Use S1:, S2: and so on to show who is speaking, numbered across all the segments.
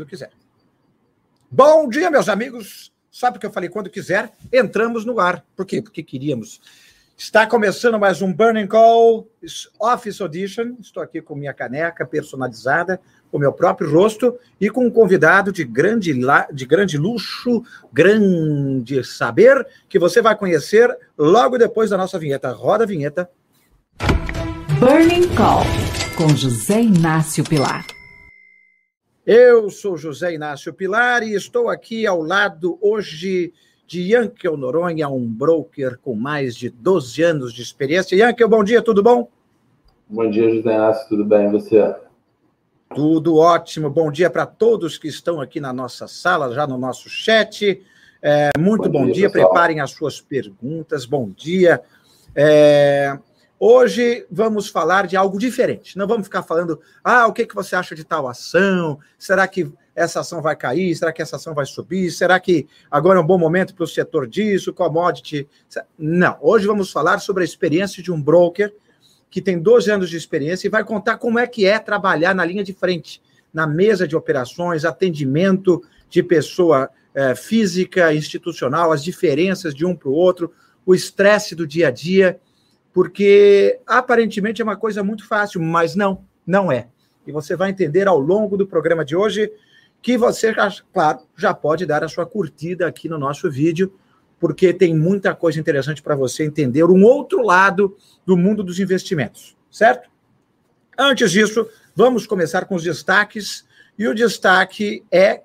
S1: quando quiser. Bom dia, meus amigos. Sabe o que eu falei? Quando quiser, entramos no ar. Por quê? Porque queríamos. Está começando mais um Burning Call Office Audition. Estou aqui com minha caneca personalizada, com meu próprio rosto e com um convidado de grande, de grande luxo, grande saber, que você vai conhecer logo depois da nossa vinheta. Roda a vinheta.
S2: Burning Call, com José Inácio Pilar.
S1: Eu sou José Inácio Pilar e estou aqui ao lado hoje de Yankel Noronha, um broker com mais de 12 anos de experiência. Yankel, bom dia, tudo bom?
S3: Bom dia, José Inácio, tudo bem? E você?
S1: Tudo ótimo. Bom dia para todos que estão aqui na nossa sala, já no nosso chat. É, muito bom, bom dia, dia preparem as suas perguntas. Bom dia. É, Hoje vamos falar de algo diferente. Não vamos ficar falando, ah, o que, que você acha de tal ação? Será que essa ação vai cair? Será que essa ação vai subir? Será que agora é um bom momento para o setor disso, commodity? Não. Hoje vamos falar sobre a experiência de um broker que tem 12 anos de experiência e vai contar como é que é trabalhar na linha de frente, na mesa de operações, atendimento de pessoa é, física, institucional, as diferenças de um para o outro, o estresse do dia a dia porque aparentemente é uma coisa muito fácil, mas não, não é. E você vai entender ao longo do programa de hoje que você, claro, já pode dar a sua curtida aqui no nosso vídeo, porque tem muita coisa interessante para você entender um outro lado do mundo dos investimentos, certo? Antes disso, vamos começar com os destaques. E o destaque é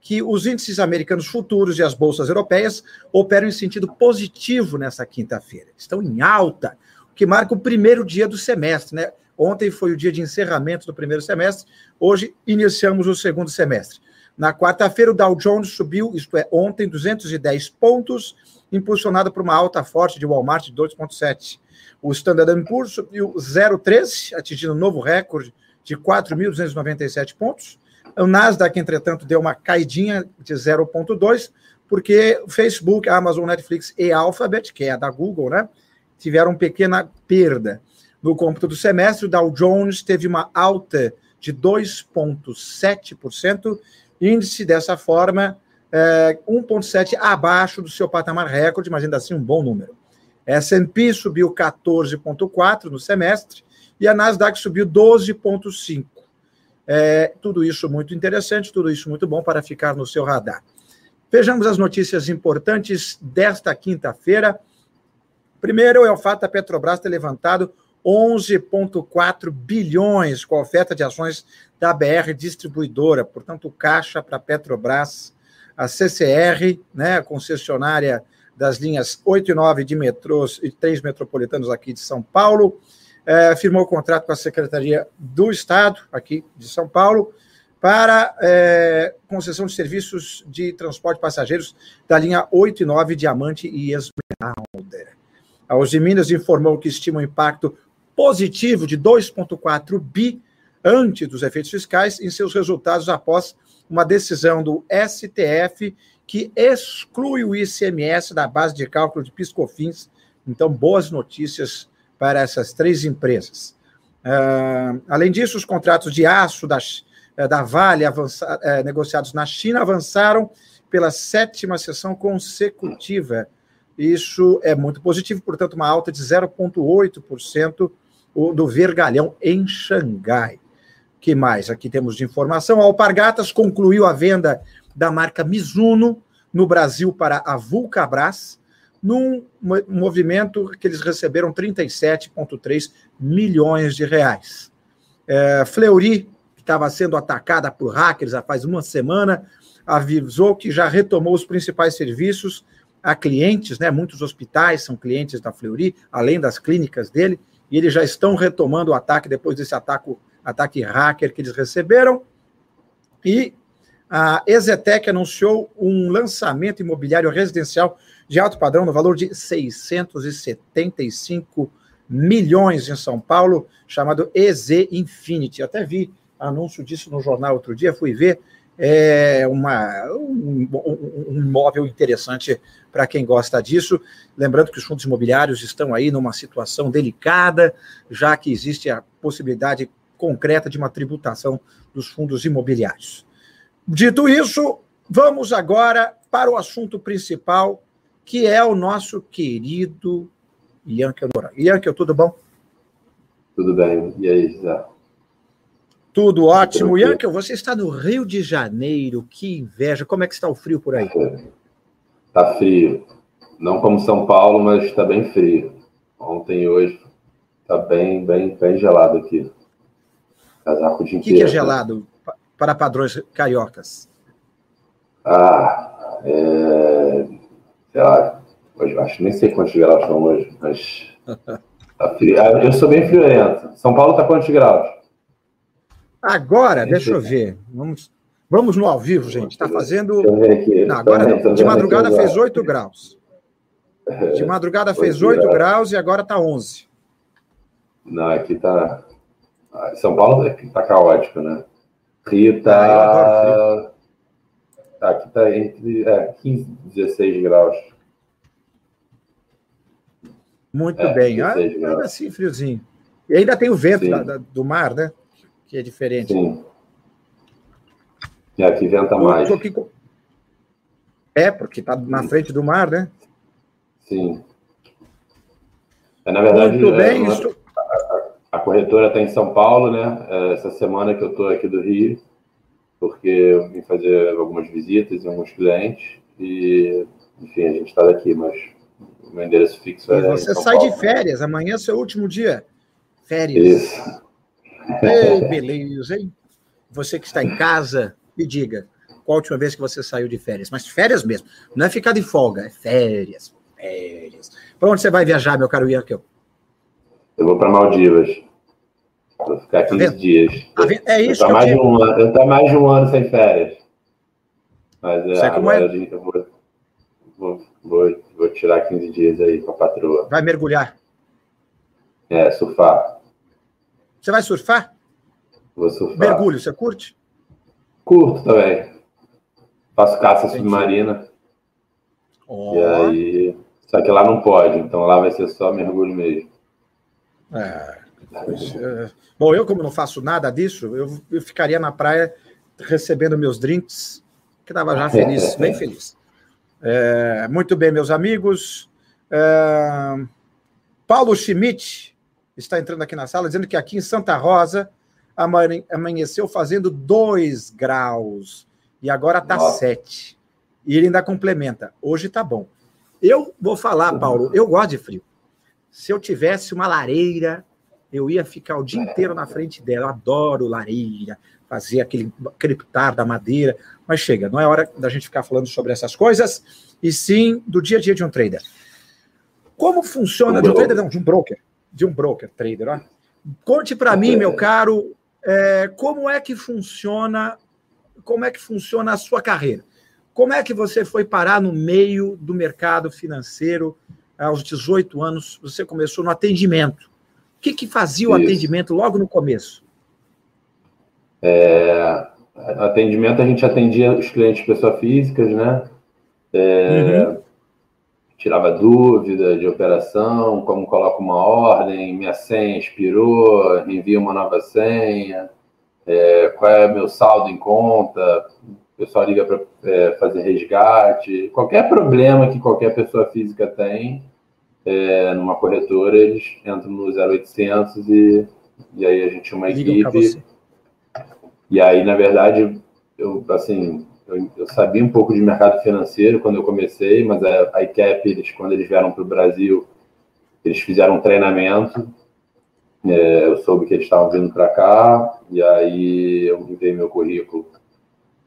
S1: que os índices americanos futuros e as bolsas europeias operam em sentido positivo nessa quinta-feira. Estão em alta, que marca o primeiro dia do semestre, né? Ontem foi o dia de encerramento do primeiro semestre, hoje iniciamos o segundo semestre. Na quarta-feira, o Dow Jones subiu, isto é, ontem, 210 pontos, impulsionado por uma alta forte de Walmart de 2,7. O Standard Poor's subiu 0,13, atingindo um novo recorde de 4.297 pontos. O Nasdaq, entretanto, deu uma caidinha de 0,2, porque Facebook, Amazon, Netflix e Alphabet, que é a da Google, né, tiveram pequena perda. No cômputo do semestre, o Dow Jones teve uma alta de 2,7%, índice dessa forma é, 1,7% abaixo do seu patamar recorde, mas ainda assim um bom número. S&P subiu 14,4% no semestre e a Nasdaq subiu 12,5%. É, tudo isso muito interessante, tudo isso muito bom para ficar no seu radar. Vejamos as notícias importantes desta quinta-feira. Primeiro é o fato da Petrobras ter levantado 11,4 bilhões com a oferta de ações da BR Distribuidora, portanto, caixa para a Petrobras, a CCR, né, concessionária das linhas 8 e 9 de metrôs e três metropolitanos aqui de São Paulo, é, firmou contrato com a Secretaria do Estado, aqui de São Paulo, para é, concessão de serviços de transporte de passageiros da linha 8 e 9 Diamante e Esmeralda. A Minas informou que estima um impacto positivo de 2,4 bi antes dos efeitos fiscais em seus resultados após uma decisão do STF que exclui o ICMS da base de cálculo de piscofins. Então, boas notícias para essas três empresas. Uh, além disso, os contratos de aço da, eh, da Vale uh, negociados na China avançaram pela sétima sessão consecutiva. Isso é muito positivo, portanto, uma alta de 0,8% do vergalhão em Xangai. que mais aqui temos de informação? A Alpargatas concluiu a venda da marca Mizuno no Brasil para a Vulcabras, num movimento que eles receberam 37,3 milhões de reais. É, Fleury, que estava sendo atacada por hackers há faz uma semana, avisou que já retomou os principais serviços a clientes, né? Muitos hospitais são clientes da Fleury, além das clínicas dele, e eles já estão retomando o ataque depois desse ataque, ataque hacker que eles receberam. E a Exetec anunciou um lançamento imobiliário residencial de alto padrão no valor de 675 milhões em São Paulo, chamado EZ Infinity. Eu até vi anúncio disso no jornal outro dia, fui ver. É uma, um, um, um imóvel interessante para quem gosta disso. Lembrando que os fundos imobiliários estão aí numa situação delicada, já que existe a possibilidade concreta de uma tributação dos fundos imobiliários. Dito isso, vamos agora para o assunto principal, que é o nosso querido Ianca Moura. Ianca, tudo bom?
S3: Tudo bem. E aí, José?
S1: Tudo ótimo. Ianca, você está no Rio de Janeiro, que inveja. Como é que está o frio por aí?
S3: Está frio. Não como São Paulo, mas está bem frio. Ontem e hoje está bem, bem, bem gelado aqui.
S1: Casaco de O que, que é gelado para padrões cariocas?
S3: Ah, é... sei lá, hoje, acho nem sei quantos graus estão hoje, mas tá frio. Ah, eu sou bem friorento. São Paulo está quantos graus?
S1: Agora, deixa eu ver. Vamos, vamos no ao vivo, gente. Está fazendo. Não, agora não. De madrugada fez 8 graus. De madrugada fez 8 graus e agora está 11.
S3: Não, aqui está. São Paulo está caótico, né? Rio está. Ah, aqui está entre é, 15 e 16 graus.
S1: Muito é, bem. Ah, ainda assim, friozinho. E ainda tem o vento da, da, do mar, né? que é diferente. Sim.
S3: E aqui venta mais.
S1: É, porque está na frente do mar, né?
S3: Sim. É, na verdade,
S1: Muito bem, é,
S3: a, a, corretora está em São Paulo, né? É, essa semana que eu estou aqui do Rio, porque eu vim fazer algumas visitas em alguns clientes e, enfim, a gente está daqui, mas o meu endereço fixo
S1: é. E você sai Paulo. de férias, amanhã é seu último dia. Férias.
S3: Isso.
S1: Ei, beleza, hein? Você que está em casa, me diga, qual a última vez que você saiu de férias? Mas férias mesmo, não é ficar de folga, é férias, férias. Para onde você vai viajar, meu caro Iankel?
S3: Eu vou para Maldivas. Vou ficar 15 tá dias.
S1: Tá é isso
S3: eu que mais eu, um ano, eu tô mais de um ano sem férias. Mas é, agora é? eu vou, vou, vou, vou tirar 15 dias aí com a patroa.
S1: Vai mergulhar?
S3: É, surfar.
S1: Você vai surfar?
S3: Vou surfar.
S1: Mergulho, você curte?
S3: Curto também. Faço caça Entendi. submarina. Oh. E aí. Só que lá não pode, então lá vai ser só mergulho mesmo.
S1: É, pois, é. Bom, eu, como não faço nada disso, eu, eu ficaria na praia recebendo meus drinks, que estava já feliz, bem feliz. É, muito bem, meus amigos. É, Paulo Schmidt está entrando aqui na sala, dizendo que aqui em Santa Rosa amanheceu fazendo 2 graus e agora está 7. E ele ainda complementa: hoje está bom. Eu vou falar, Paulo, eu gosto de frio. Se eu tivesse uma lareira, eu ia ficar o dia inteiro na frente dela. Eu adoro lareira, fazer aquele creptar da madeira. Mas chega, não é hora da gente ficar falando sobre essas coisas, e sim do dia a dia de um trader. Como funciona, de um trader, não, de um broker de um broker trader. Ó. Conte para mim, meu caro, é, como é que funciona, como é que funciona a sua carreira? Como é que você foi parar no meio do mercado financeiro aos 18 anos? Você começou no atendimento. O que, que fazia o Isso. atendimento logo no começo?
S3: É, atendimento, a gente atendia os clientes pessoa físicas, né? É, uhum tirava dúvida de operação, como coloco uma ordem, minha senha expirou, envia uma nova senha, é, qual é meu saldo em conta, o pessoal liga para é, fazer resgate, qualquer problema que qualquer pessoa física tem, é, numa corretora, eles entram no 0800 e, e aí a gente tinha uma equipe. E aí, na verdade, eu, assim, eu, sabia um pouco de mercado financeiro quando eu comecei, mas a, a ICAP, eles, quando eles vieram para o Brasil, eles fizeram um treinamento. É, eu soube que eles estavam vindo para cá, e aí eu enviei meu currículo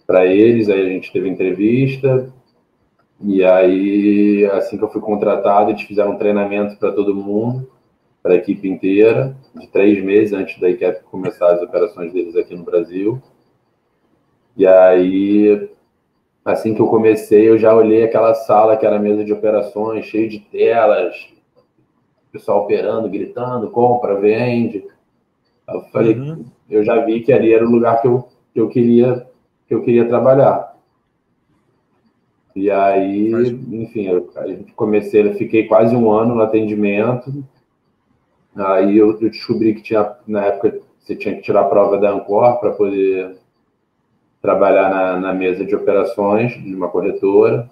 S3: para eles, aí a gente teve entrevista, e aí, assim que eu fui contratado, eles fizeram um treinamento para todo mundo, para a equipe inteira, de três meses antes da ICAP começar as operações deles aqui no Brasil. E aí, assim que eu comecei, eu já olhei aquela sala que era a mesa de operações, cheio de telas, pessoal operando, gritando, compra, vende. Eu falei, uhum. eu já vi que ali era o lugar que eu, que eu queria que eu queria trabalhar. E aí, Mas... enfim, eu, comecei, eu fiquei quase um ano no atendimento. Aí eu, eu descobri que tinha, na época, você tinha que tirar a prova da Ancor para poder trabalhar na, na mesa de operações de uma corretora.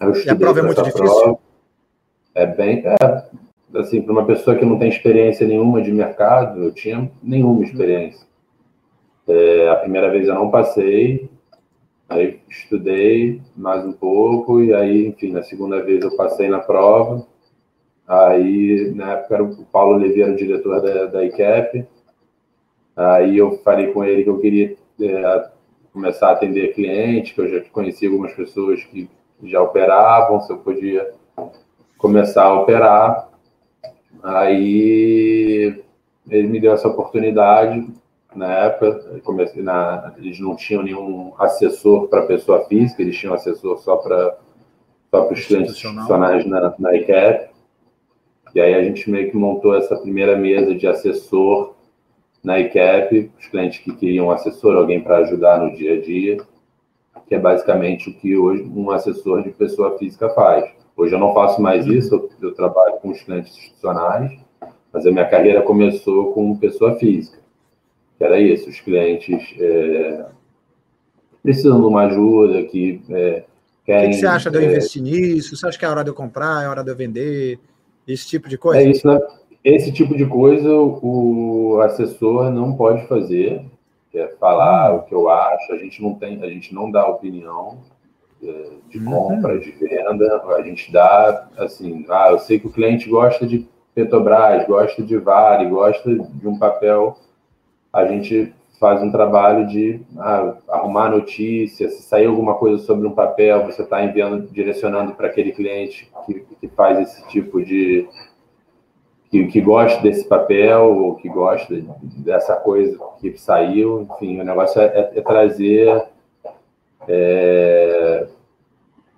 S1: Eu e a prova é muito difícil? Prova.
S3: É bem. É, assim, para uma pessoa que não tem experiência nenhuma de mercado, eu tinha nenhuma experiência. É, a primeira vez eu não passei, aí estudei mais um pouco, e aí, enfim, na segunda vez eu passei na prova. Aí, na época, era o Paulo Oliveira, o diretor da, da ICAP. Aí eu falei com ele que eu queria é, começar a atender cliente, que eu já conhecia algumas pessoas que já operavam, se eu podia começar a operar. Aí ele me deu essa oportunidade. Na época, comecei na, eles não tinham nenhum assessor para pessoa física, eles tinham assessor só para só para os clientes institucionais na, na ICAP. E aí a gente meio que montou essa primeira mesa de assessor na ICAP, os clientes que queriam um assessor, alguém para ajudar no dia a dia, que é basicamente o que hoje um assessor de pessoa física faz. Hoje eu não faço mais uhum. isso, eu, eu trabalho com os clientes institucionais, mas a minha carreira começou com pessoa física, que era isso, os clientes é, precisam de uma ajuda, que é,
S1: querem... O que, você acha de eu é, investir nisso? Você acha que é hora de eu comprar, é hora de eu vender? Esse tipo de coisa?
S3: É isso, né? Esse tipo de coisa o assessor não pode fazer, que é falar uhum. o que eu acho, a gente não tem, a gente não dá opinião, de uhum. compra, de venda, a gente dá assim, ah, eu sei que o cliente gosta de Petrobras, gosta de Vale, gosta de um papel, a gente faz um trabalho de ah, arrumar notícias, se sair alguma coisa sobre um papel, você está enviando, direcionando para aquele cliente que, que faz esse tipo de que, que gosta desse papel ou que gosta dessa coisa que saiu, enfim, o negócio é, é, é trazer é,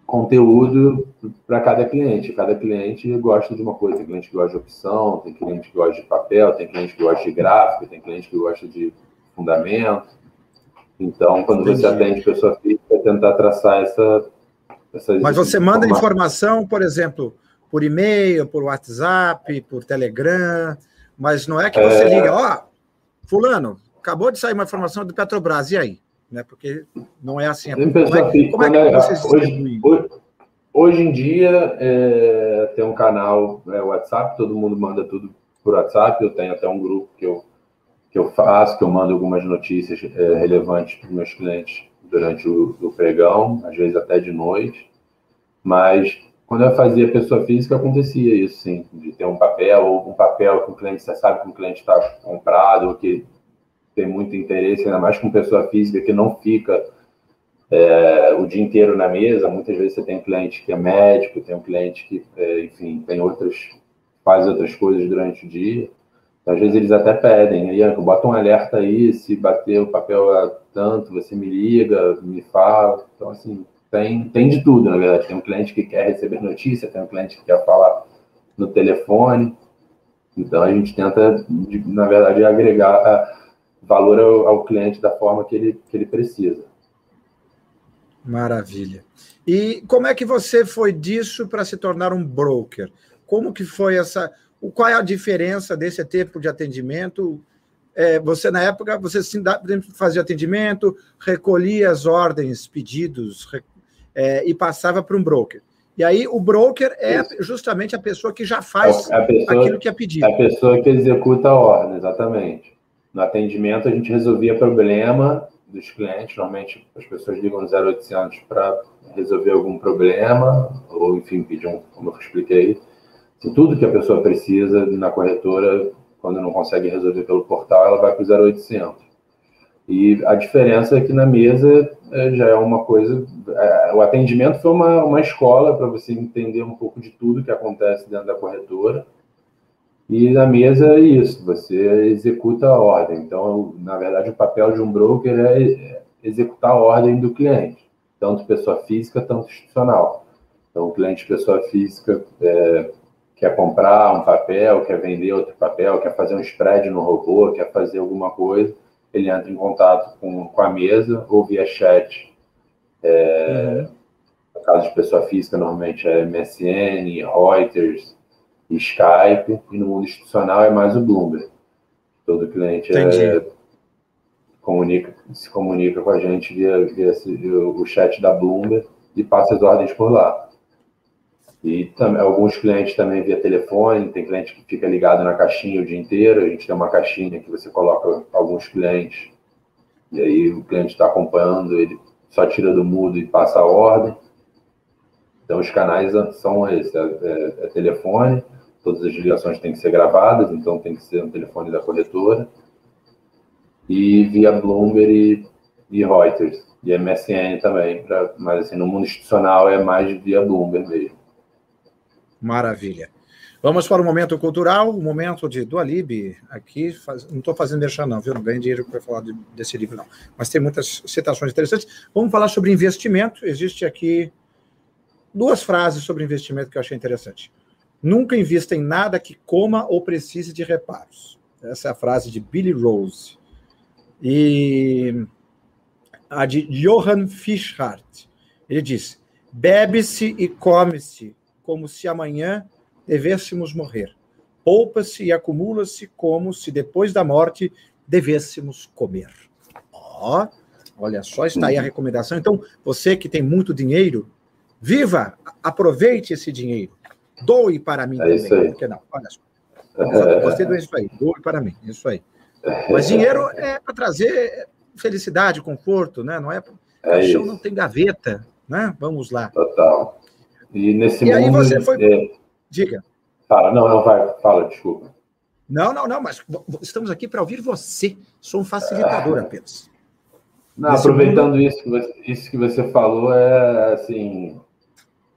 S3: conteúdo para cada cliente. Cada cliente gosta de uma coisa. Tem cliente que gosta de opção, tem cliente que gosta de papel, tem cliente que gosta de gráfico, tem cliente que gosta de fundamento. Então, quando Entendi. você atende pessoa física, é tentar traçar essa
S1: Mas você manda informação, por exemplo, por e-mail, por WhatsApp, por Telegram, mas não é que você é... liga, ó, oh, fulano, acabou de sair uma informação do Petrobras, e aí? né? Porque não é assim. Como é, como é que
S3: né, vocês hoje, hoje, hoje, em dia é, tem um canal é, WhatsApp, todo mundo manda tudo por WhatsApp. Eu tenho até um grupo que eu que eu faço, que eu mando algumas notícias é, relevantes para os meus clientes durante o, o pregão, às vezes até de noite. Mas quando eu fazia pessoa física, acontecia isso, sim, de ter um papel, ou um papel que o cliente, você sabe que o cliente está comprado, ou que tem muito interesse, ainda mais com pessoa física que não fica é, o dia inteiro na mesa. Muitas vezes você tem um cliente que é médico, tem um cliente que, é, enfim, tem outras, faz outras coisas durante o dia. Às vezes eles até pedem, Ianco, bota um alerta aí, se bater o papel a tanto, você me liga, me fala. Então, assim, tem, tem de tudo, na verdade. Tem um cliente que quer receber notícia, tem um cliente que quer falar no telefone. Então, a gente tenta, na verdade, agregar valor ao, ao cliente da forma que ele, que ele precisa.
S1: Maravilha. E como é que você foi disso para se tornar um broker? Como que foi essa? Qual é a diferença desse tipo de atendimento? É, você na época você fazia atendimento, recolhia as ordens, pedidos é, e passava para um broker. E aí o broker é Isso. justamente a pessoa que já faz é pessoa, aquilo que é pedido.
S3: É a pessoa que executa a ordem, exatamente. No atendimento, a gente resolvia problema dos clientes. Normalmente, as pessoas ligam no 0800 para resolver algum problema, ou, enfim, pedir um, como eu expliquei, assim, tudo que a pessoa precisa na corretora, quando não consegue resolver pelo portal, ela vai para o 0800. E a diferença é que na mesa é, já é uma coisa. É, o atendimento foi uma, uma escola para você entender um pouco de tudo que acontece dentro da corretora e na mesa é isso, você executa a ordem. Então, na verdade, o papel de um broker é executar a ordem do cliente, tanto pessoa física, tanto institucional. Então, o cliente pessoa física é, quer comprar um papel, quer vender outro papel, quer fazer um spread no robô, quer fazer alguma coisa, ele entra em contato com, com a mesa ou via chat. É, uhum. No caso de pessoa física, normalmente é MSN, Reuters, Skype, e no mundo institucional é mais o Bloomberg. Todo cliente é, comunica, se comunica com a gente via, via, via o chat da Bloomberg e passa as ordens por lá. E também, alguns clientes também via telefone, tem cliente que fica ligado na caixinha o dia inteiro, a gente tem uma caixinha que você coloca alguns clientes, e aí o cliente está acompanhando, ele só tira do mudo e passa a ordem. Então os canais são esses, é, é, é telefone, todas as ligações têm que ser gravadas, então tem que ser um telefone da corretora, e via Bloomberg e, e Reuters, e MSN também, pra, mas assim, no mundo institucional é mais via Bloomberg mesmo.
S1: Maravilha. Vamos para o momento cultural, o momento de Dualib. Aqui, faz... não estou fazendo deixar, não, viu? Não ganho dinheiro para falar de, desse livro, não. Mas tem muitas citações interessantes. Vamos falar sobre investimento. Existe aqui duas frases sobre investimento que eu achei interessante. Nunca invista em nada que coma ou precise de reparos. Essa é a frase de Billy Rose. E a de Johann Fischhardt. Ele diz: bebe-se e come-se como se amanhã devêssemos morrer. Poupa-se e acumula-se como se depois da morte devêssemos comer. Ó, oh, olha só, está aí a recomendação. Então, você que tem muito dinheiro, viva, aproveite esse dinheiro. Doe para mim
S3: é também.
S1: Por que não? Olha só. Gostei do isso aí. Doe para mim. Isso aí. Mas dinheiro é para trazer felicidade, conforto, né? Não é. é chão não tem gaveta, né? Vamos lá.
S3: Total. E nesse
S1: e mundo. E aí você foi. É... Diga.
S3: Fala, não, não, vai, fala, desculpa.
S1: Não, não, não, mas estamos aqui para ouvir você. Sou um facilitador é... apenas.
S3: Não, aproveitando mundo... isso, que você, isso que você falou, é assim.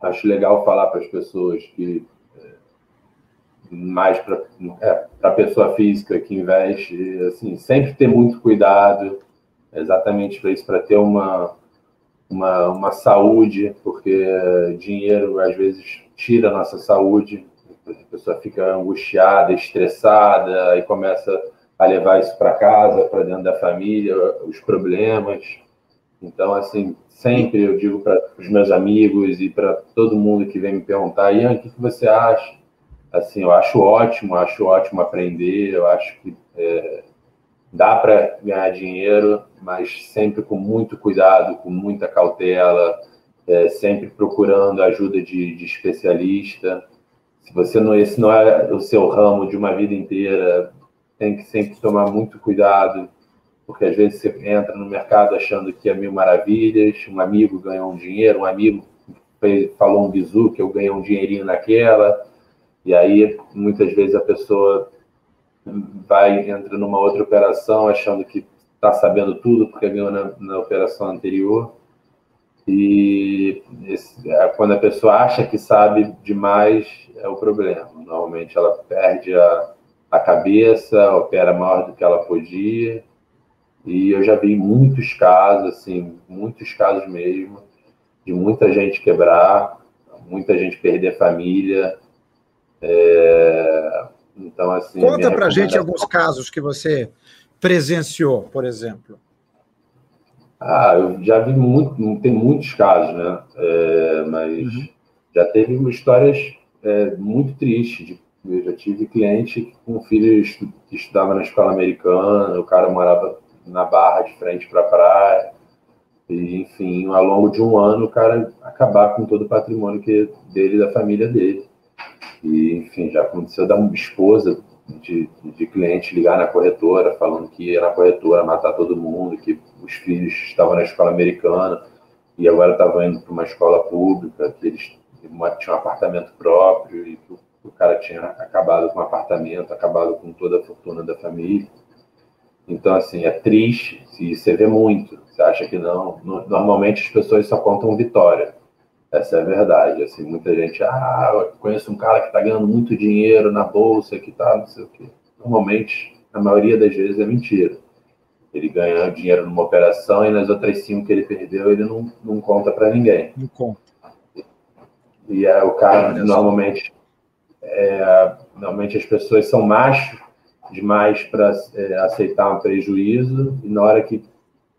S3: Acho legal falar para as pessoas que. É, mais para é, a pessoa física que investe, assim, sempre ter muito cuidado, exatamente para isso, para ter uma, uma, uma saúde, porque dinheiro às vezes tira a nossa saúde, a pessoa fica angustiada, estressada e começa a levar isso para casa, para dentro da família, os problemas. Então, assim, sempre eu digo para os meus amigos e para todo mundo que vem me perguntar, Ian, o que, que você acha? Assim, eu acho ótimo, acho ótimo aprender, eu acho que é, dá para ganhar dinheiro, mas sempre com muito cuidado, com muita cautela, é, sempre procurando ajuda de, de, especialista. Se você não esse não é o seu ramo de uma vida inteira, tem que sempre tomar muito cuidado, porque às vezes você entra no mercado achando que é mil maravilhas, um amigo ganhou um dinheiro, um amigo falou um bizu que eu ganhei um dinheirinho naquela, e aí muitas vezes a pessoa vai entra numa outra operação achando que está sabendo tudo porque ganhou na, na operação anterior. E esse, é, quando a pessoa acha que sabe demais, é o problema. Normalmente ela perde a, a cabeça, opera maior do que ela podia. E eu já vi muitos casos, assim, muitos casos mesmo, de muita gente quebrar, muita gente perder família. É, então, assim.
S1: Conta para gente alguns casos que você presenciou, por exemplo.
S3: Ah, eu já vi muito, tem muitos casos, né? É, mas uhum. já teve histórias é, muito tristes. Eu já tive cliente com um filho que estudava na escola americana, o cara morava na barra de frente para a praia. E, enfim, ao longo de um ano, o cara acabar com todo o patrimônio que, dele e da família dele. E, enfim, já aconteceu da esposa de, de cliente ligar na corretora, falando que ia na corretora matar todo mundo, que os filhos estavam na escola americana e agora estavam indo para uma escola pública, que eles tinham um apartamento próprio e que o, o cara tinha acabado com o apartamento, acabado com toda a fortuna da família. Então, assim, é triste, e você vê muito. Você acha que não? Normalmente as pessoas só contam vitória. Essa é a verdade. Assim, muita gente, ah, eu conheço um cara que está ganhando muito dinheiro na bolsa, que tá, não sei o quê. Normalmente, a maioria das vezes é mentira. Ele ganha dinheiro numa operação e nas outras cinco que ele perdeu, ele não, não conta para ninguém. Não conta. E é, o cara, normalmente, é, normalmente as pessoas são machos demais para é, aceitar um prejuízo e na hora que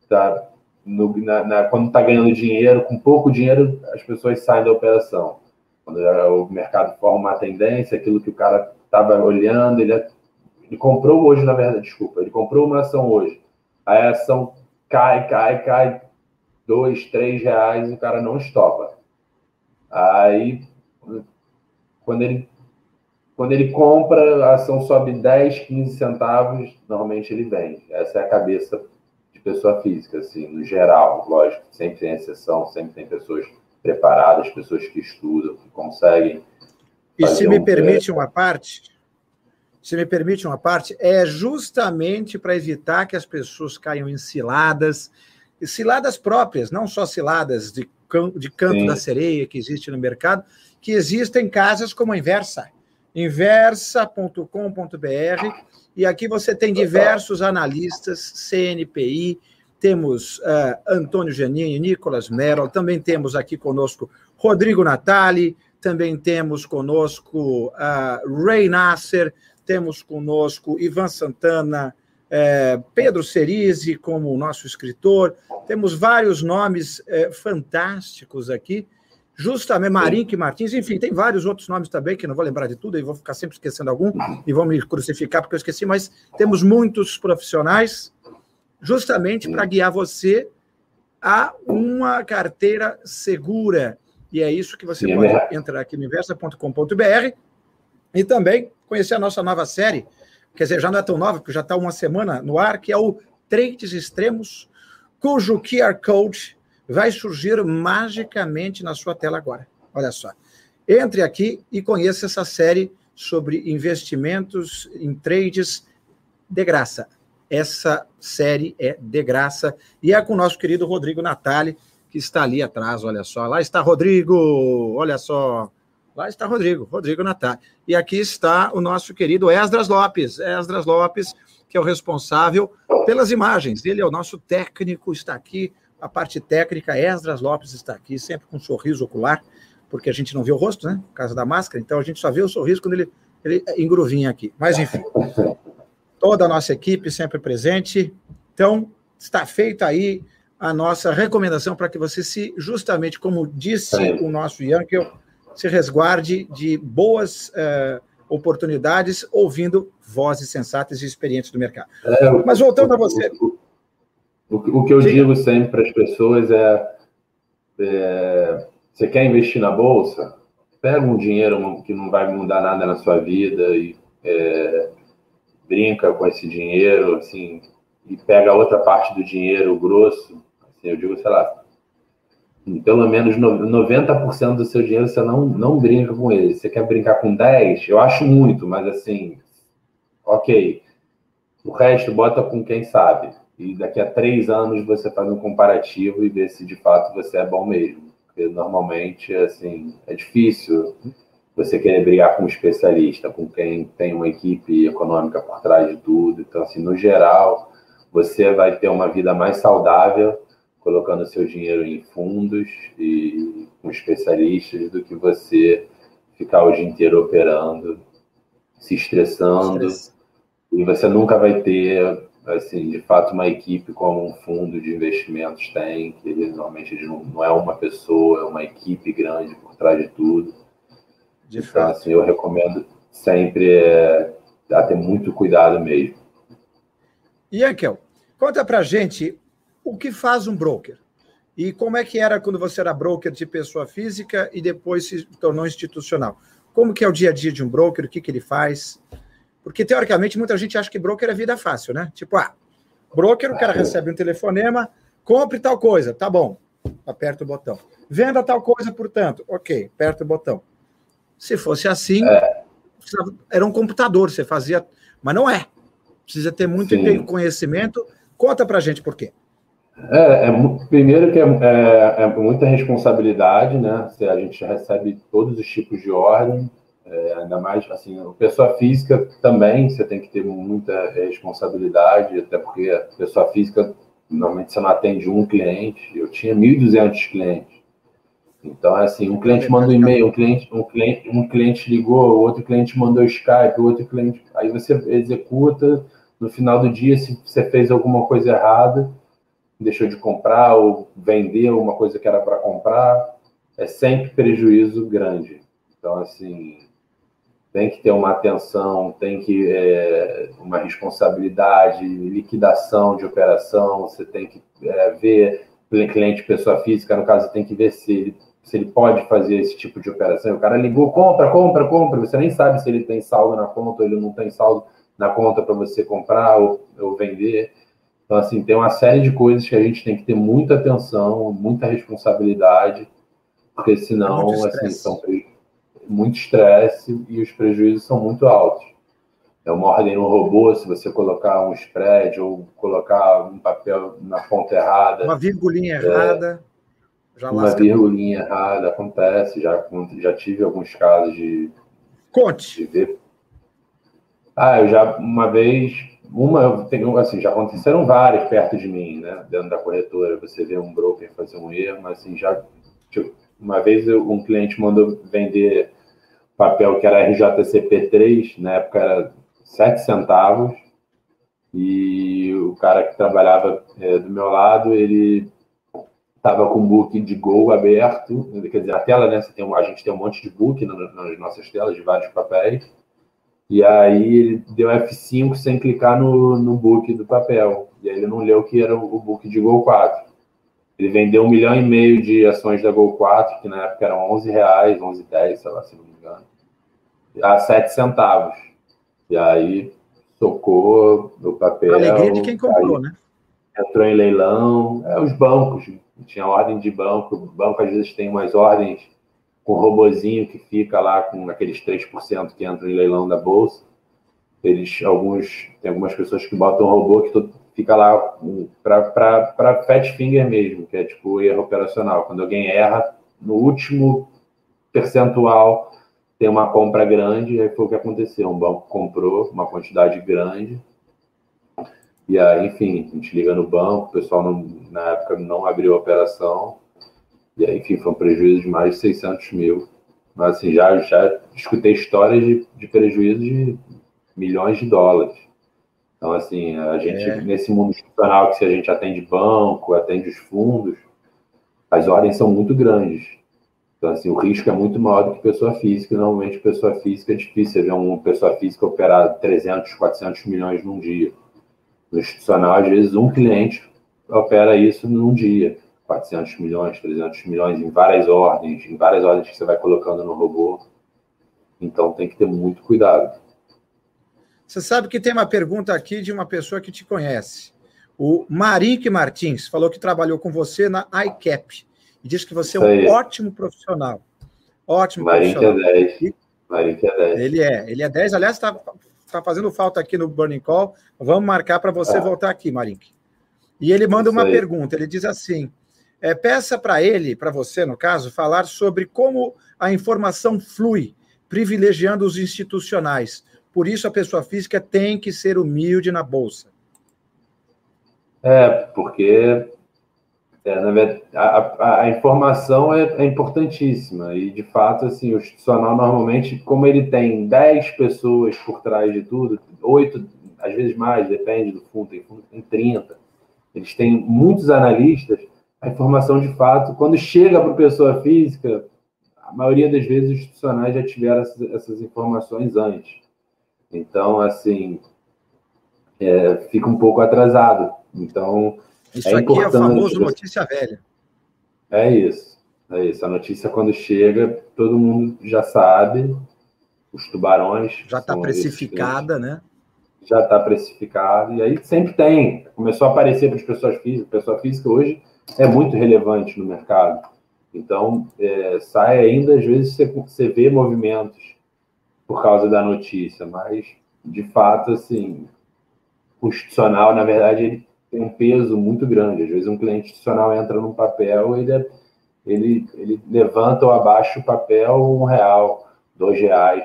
S3: tá no, na, na, quando está ganhando dinheiro, com pouco dinheiro, as pessoas saem da operação. Quando o mercado forma uma tendência, aquilo que o cara estava olhando, ele, ele comprou hoje, na verdade, desculpa, ele comprou uma ação hoje. A ação cai, cai, cai, dois, três reais o cara não estopa. Aí, quando ele, quando ele compra, a ação sobe 10, 15 centavos, normalmente ele vende. Essa é a cabeça pessoa física, assim, no geral. Lógico, sempre tem exceção, sempre tem pessoas preparadas, pessoas que estudam, que conseguem.
S1: E se me um permite uma parte, se me permite uma parte, é justamente para evitar que as pessoas caiam em ciladas, ciladas próprias, não só ciladas de, de canto Sim. da sereia que existe no mercado, que existem casas como a Inversa, inversa.com.br, e aqui você tem diversos analistas, CNPI, temos uh, Antônio Janini, Nicolas Merrill, também temos aqui conosco Rodrigo Natali, também temos conosco uh, Ray Nasser, temos conosco Ivan Santana, é, Pedro Cerise como nosso escritor, temos vários nomes é, fantásticos aqui, justamente Marink Martins, enfim, tem vários outros nomes também, que não vou lembrar de tudo, e vou ficar sempre esquecendo algum, e vão me crucificar porque eu esqueci, mas temos muitos profissionais justamente para guiar você a uma carteira segura. E é isso que você Sim, pode é entrar aqui no inversa.com.br e também conhecer a nossa nova série, quer dizer, já não é tão nova, porque já está uma semana no ar, que é o Trades Extremos, cujo QR Code vai surgir magicamente na sua tela agora. Olha só. Entre aqui e conheça essa série sobre investimentos em trades de graça. Essa série é de graça e é com o nosso querido Rodrigo Natali, que está ali atrás, olha só. Lá está Rodrigo, olha só. Lá está Rodrigo, Rodrigo Natal. E aqui está o nosso querido Esdras Lopes. Esdras Lopes, que é o responsável pelas imagens. Ele é o nosso técnico, está aqui. A parte técnica, Esdras Lopes está aqui, sempre com um sorriso ocular, porque a gente não vê o rosto, né? Por causa da máscara, então a gente só vê o sorriso quando ele, ele engruvinha aqui. Mas, enfim, toda a nossa equipe sempre presente. Então, está feita aí a nossa recomendação para que você se, justamente como disse o nosso Yankel, se resguarde de boas uh, oportunidades ouvindo vozes sensatas e experientes do mercado. É, Mas voltando
S3: o,
S1: a você.
S3: O, o, o que eu Diga. digo sempre para as pessoas é, é: você quer investir na bolsa? Pega um dinheiro que não vai mudar nada na sua vida e é, brinca com esse dinheiro, assim, e pega outra parte do dinheiro grosso. Assim, eu digo, sei lá, pelo menos 90% do seu dinheiro você não, não brinca com ele. Você quer brincar com 10? Eu acho muito, mas assim, ok. O resto bota com quem sabe. E daqui a três anos você faz um comparativo e vê se de fato você é bom mesmo. Porque normalmente, assim, é difícil você querer brigar com um especialista, com quem tem uma equipe econômica por trás de tudo. Então, assim, no geral, você vai ter uma vida mais saudável colocando seu dinheiro em fundos e com especialistas do que você ficar o dia inteiro operando, se estressando. E você nunca vai ter, assim, de fato, uma equipe como um fundo de investimentos tem, que normalmente não é uma pessoa, é uma equipe grande por trás de tudo. De então, fato. assim, eu recomendo sempre é, ter muito cuidado mesmo.
S1: E, Ankel, conta pra gente o que faz um broker? E como é que era quando você era broker de pessoa física e depois se tornou institucional? Como que é o dia a dia de um broker? O que, que ele faz? Porque, teoricamente, muita gente acha que broker é vida fácil, né? Tipo, ah, broker, o cara recebe um telefonema, compre tal coisa, tá bom, aperta o botão. Venda tal coisa, portanto, ok, aperta o botão. Se fosse assim, é. era um computador, você fazia, mas não é. Precisa ter muito Sim. conhecimento. Conta pra gente por quê.
S3: É, é, primeiro que é, é, é, muita responsabilidade, né? A gente recebe todos os tipos de ordem, é, ainda mais assim, pessoa física também você tem que ter muita responsabilidade, até porque a pessoa física normalmente você não atende um cliente. Eu tinha 1.200 clientes. Então, assim, um cliente manda um e-mail, um cliente, um cliente, um cliente ligou, outro cliente mandou Skype, outro cliente. Aí você executa, no final do dia, se você fez alguma coisa errada, deixou de comprar ou vendeu uma coisa que era para comprar, é sempre prejuízo grande. Então, assim, tem que ter uma atenção, tem que é, uma responsabilidade, liquidação de operação, você tem que é, ver cliente pessoa física, no caso, tem que ver se ele, se ele pode fazer esse tipo de operação. O cara ligou, compra, compra, compra, você nem sabe se ele tem saldo na conta ou ele não tem saldo na conta para você comprar ou, ou vender. Então, assim, tem uma série de coisas que a gente tem que ter muita atenção, muita responsabilidade, porque senão, assim, são muito estresse e os prejuízos são muito altos. É uma ordem no robô, se você colocar um spread ou colocar um papel na ponta errada.
S1: Uma virgulinha é, errada.
S3: Já uma virgulinha tudo. errada acontece. Já, já tive alguns casos de.
S1: Conte.
S3: De ver. Ah, eu já, uma vez, uma, tenho, assim, já aconteceram várias perto de mim, né? Dentro da corretora. Você vê um broker fazer um erro, mas assim, já. Tipo, uma vez eu, um cliente mandou vender papel que era RJCP3, na época era 7 centavos, e o cara que trabalhava é, do meu lado, ele estava com o book de Go aberto, quer dizer, a tela, né, tem, a gente tem um monte de book nas nossas telas, de vários papéis, e aí ele deu F5 sem clicar no, no book do papel, e aí ele não leu que era o book de Go 4. Ele vendeu um milhão e meio de ações da Go 4, que na época eram 11 reais, 11, 10, sei lá, se não me a 7 centavos. E aí tocou o papel. A
S1: alegria de quem comprou, né?
S3: Entrou em leilão. É, os bancos, tinha ordem de banco. O banco às vezes tem umas ordens com robozinho que fica lá com aqueles 3% que entram em leilão da bolsa. Eles, alguns, tem algumas pessoas que botam robô que todo, fica lá para fat finger mesmo, que é tipo erro operacional. Quando alguém erra, no último percentual tem uma compra grande, aí foi o que aconteceu. Um banco comprou uma quantidade grande, e aí, enfim, a gente liga no banco, o pessoal não, na época não abriu a operação, e aí, enfim, foi um prejuízo de mais de 600 mil. Mas, assim, já, já escutei histórias de, de prejuízo de milhões de dólares. Então, assim, a gente, é. nesse mundo institucional, que se a gente atende banco, atende os fundos, as ordens são muito grandes. Então, assim, o risco é muito maior do que pessoa física. Normalmente, pessoa física é difícil ver uma pessoa física operar 300, 400 milhões num dia. No institucional, às vezes, um cliente opera isso num dia. 400 milhões, 300 milhões em várias ordens, em várias ordens que você vai colocando no robô. Então, tem que ter muito cuidado.
S1: Você sabe que tem uma pergunta aqui de uma pessoa que te conhece. O Marique Martins falou que trabalhou com você na ICAP e diz que você é um ótimo profissional. Ótimo
S3: Marinho
S1: profissional.
S3: é 10. Marinho é 10.
S1: Ele é, ele é 10. Aliás, está tá fazendo falta aqui no Burning Call. Vamos marcar para você ah. voltar aqui, Marink. E ele manda uma pergunta. Ele diz assim: é, peça para ele, para você, no caso, falar sobre como a informação flui, privilegiando os institucionais. Por isso, a pessoa física tem que ser humilde na bolsa.
S3: É, porque é, verdade, a, a, informação é, é, importantíssima e, de fato, assim, o institucional, normalmente, como ele tem 10 pessoas por trás de tudo, 8, às vezes mais, depende do fundo, tem tem 30, eles têm muitos analistas, a informação, de fato, quando chega para a pessoa física, a maioria das vezes os institucionais já tiveram essas, essas informações antes. Então, assim, é, fica um pouco atrasado. Então,
S1: isso é aqui é o famoso notícia velha.
S3: É isso. É isso. A notícia, quando chega, todo mundo já sabe. Os tubarões.
S1: Já está precificada, né?
S3: Já está precificada. E aí sempre tem. Começou a aparecer para as pessoas físicas. Pessoa física hoje é muito relevante no mercado. Então, é, sai ainda, às vezes, você, você vê movimentos por causa da notícia, mas, de fato, assim, o institucional, na verdade, ele tem um peso muito grande. Às vezes um cliente institucional entra num papel, ele, é, ele, ele levanta ou abaixa o papel um real, dois reais,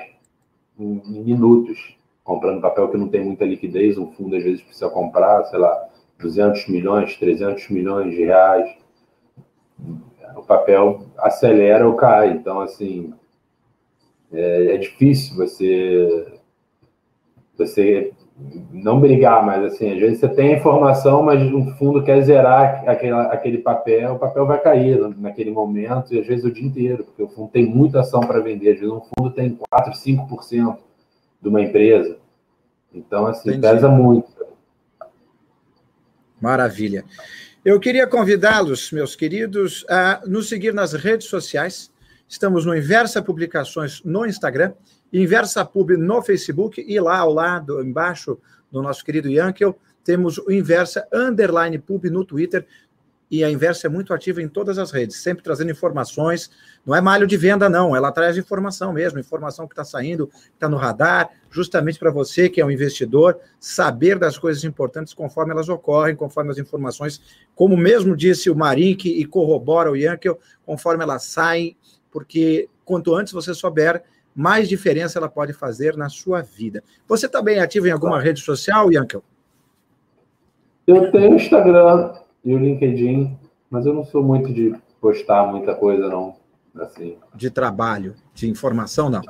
S3: em, em, minutos, comprando papel que não tem muita liquidez, um fundo às vezes precisa comprar, sei lá, 200 milhões, 300 milhões de reais, o papel acelera ou cai. Então, assim, é, é difícil você você não brigar, mas assim, às vezes você tem a informação, mas no fundo quer zerar aquele, aquele papel, o papel vai cair naquele momento, e às vezes o dia inteiro, porque o fundo tem muita ação para vender, às vezes um fundo tem 4, 5% de uma empresa. Então, assim, Entendi. pesa muito.
S1: Maravilha. Eu queria convidá-los, meus queridos, a nos seguir nas redes sociais. Estamos no Inversa Publicações no Instagram Inversa Pub no Facebook e lá ao lado, embaixo do nosso querido Yankel, temos o Inversa Underline Pub no Twitter. E a Inversa é muito ativa em todas as redes, sempre trazendo informações. Não é malho de venda, não. Ela traz informação mesmo, informação que está saindo, que está no radar, justamente para você que é um investidor, saber das coisas importantes conforme elas ocorrem, conforme as informações, como mesmo disse o Marink e corrobora o Yankel, conforme elas saem, porque quanto antes você souber, mais diferença ela pode fazer na sua vida. Você está bem ativo em alguma rede social, Yankel?
S3: Eu tenho o Instagram e o LinkedIn, mas eu não sou muito de postar muita coisa, não. Assim.
S1: De trabalho, de informação, não?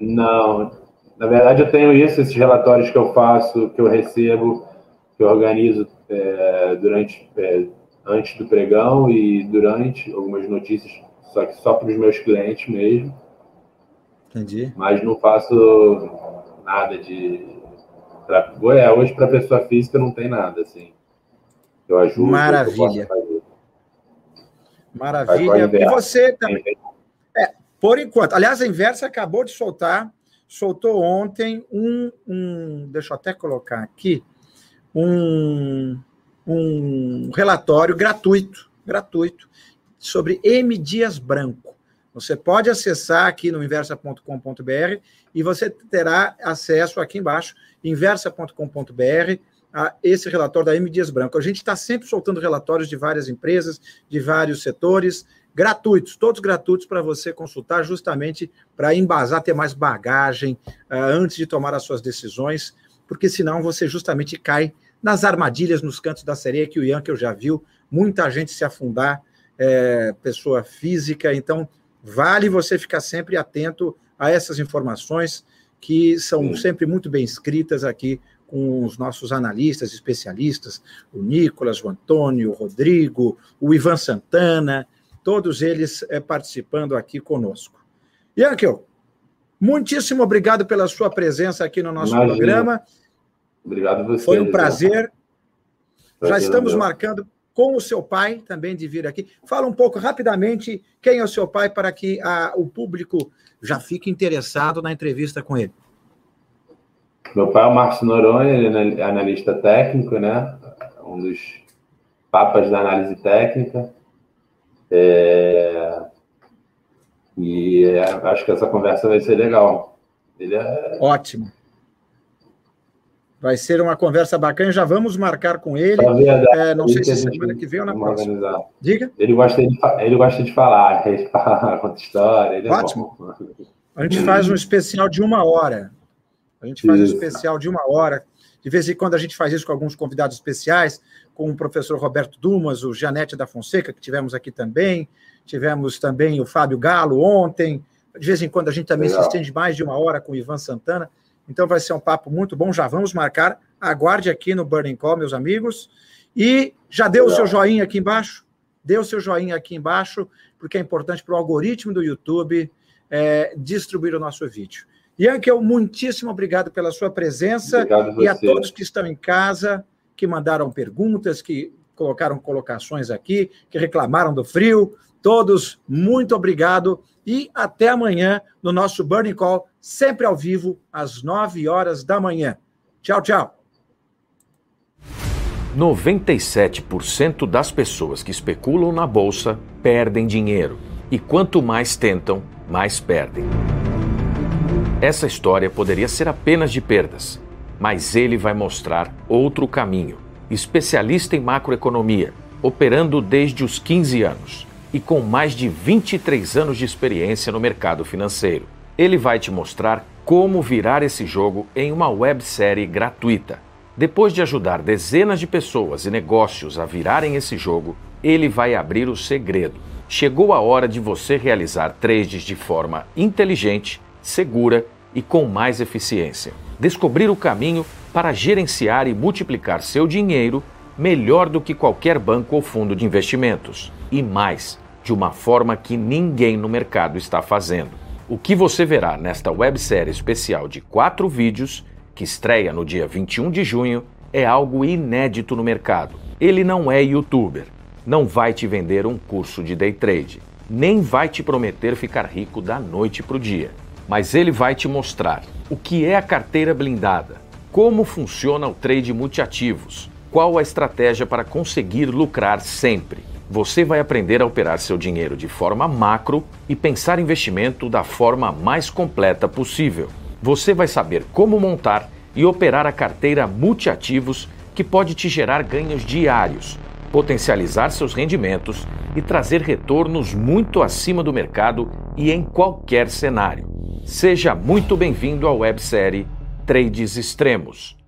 S3: Não. Na verdade, eu tenho isso, esses relatórios que eu faço, que eu recebo, que eu organizo é, durante, é, antes do pregão e durante algumas notícias, só que só para os meus clientes mesmo.
S1: Entendi.
S3: Mas não faço nada de. Pra... É, hoje, para pessoa física, não tem nada, assim. Eu ajudo.
S1: Maravilha. Eu Maravilha. E você também. É, por enquanto. Aliás, a Inversa acabou de soltar, soltou ontem um. um deixa eu até colocar aqui. Um, um relatório gratuito, gratuito, sobre M. Dias Branco. Você pode acessar aqui no inversa.com.br e você terá acesso aqui embaixo, inversa.com.br, a esse relatório da M. Dias Branco. A gente está sempre soltando relatórios de várias empresas, de vários setores, gratuitos, todos gratuitos para você consultar, justamente para embasar, ter mais bagagem uh, antes de tomar as suas decisões, porque senão você justamente cai nas armadilhas, nos cantos da sereia que o Ian, que eu já viu, muita gente se afundar, é, pessoa física, então Vale você ficar sempre atento a essas informações que são Sim. sempre muito bem escritas aqui com os nossos analistas, especialistas, o Nicolas, o Antônio, o Rodrigo, o Ivan Santana, todos eles é, participando aqui conosco. Yankel, muitíssimo obrigado pela sua presença aqui no nosso Imagina. programa.
S3: Obrigado a você.
S1: Foi um prazer. prazer Já estamos marcando com o seu pai também de vir aqui. Fala um pouco rapidamente quem é o seu pai para que a, o público já fique interessado na entrevista com ele.
S3: Meu pai é o Márcio Noronha, ele é analista técnico, né? Um dos papas da análise técnica. É... E é, acho que essa conversa vai ser legal. Ele é...
S1: Ótimo. Vai ser uma conversa bacana, já vamos marcar com ele. É, não sei se semana que vem ou na próxima. Organizar. Diga.
S3: Ele gosta de, ele gosta de falar, ele fala, conta história. Ele é
S1: Ótimo. É a gente faz um especial de uma hora. A gente faz isso. um especial de uma hora. De vez em quando a gente faz isso com alguns convidados especiais, com o professor Roberto Dumas, o Janete da Fonseca, que tivemos aqui também. Tivemos também o Fábio Galo ontem. De vez em quando a gente também Legal. se estende mais de uma hora com o Ivan Santana. Então vai ser um papo muito bom. Já vamos marcar. Aguarde aqui no Burning Call, meus amigos. E já deu o seu joinha aqui embaixo? Dê o seu joinha aqui embaixo, porque é importante para o algoritmo do YouTube é, distribuir o nosso vídeo. Yankel, muitíssimo obrigado pela sua presença e a todos que estão em casa, que mandaram perguntas, que colocaram colocações aqui, que reclamaram do frio. Todos, muito obrigado e até amanhã no nosso Burning Call, sempre ao vivo, às 9 horas da manhã. Tchau, tchau.
S4: 97% das pessoas que especulam na bolsa perdem dinheiro. E quanto mais tentam, mais perdem. Essa história poderia ser apenas de perdas, mas ele vai mostrar outro caminho. Especialista em macroeconomia, operando desde os 15 anos e com mais de 23 anos de experiência no mercado financeiro. Ele vai te mostrar como virar esse jogo em uma websérie gratuita. Depois de ajudar dezenas de pessoas e negócios a virarem esse jogo, ele vai abrir o segredo. Chegou a hora de você realizar trades de forma inteligente, segura e com mais eficiência. Descobrir o caminho para gerenciar e multiplicar seu dinheiro melhor do que qualquer banco ou fundo de investimentos. E mais, de uma forma que ninguém no mercado está fazendo. O que você verá nesta websérie especial de quatro vídeos, que estreia no dia 21 de junho, é algo inédito no mercado. Ele não é youtuber, não vai te vender um curso de day trade, nem vai te prometer ficar rico da noite para o dia. Mas ele vai te mostrar o que é a carteira blindada, como funciona o trade multiativos, qual a estratégia para conseguir lucrar sempre. Você vai aprender a operar seu dinheiro de forma macro e pensar investimento da forma mais completa possível. Você vai saber como montar e operar a carteira multiativos que pode te gerar ganhos diários, potencializar seus rendimentos e trazer retornos muito acima do mercado e em qualquer cenário. Seja muito bem-vindo à websérie Trades Extremos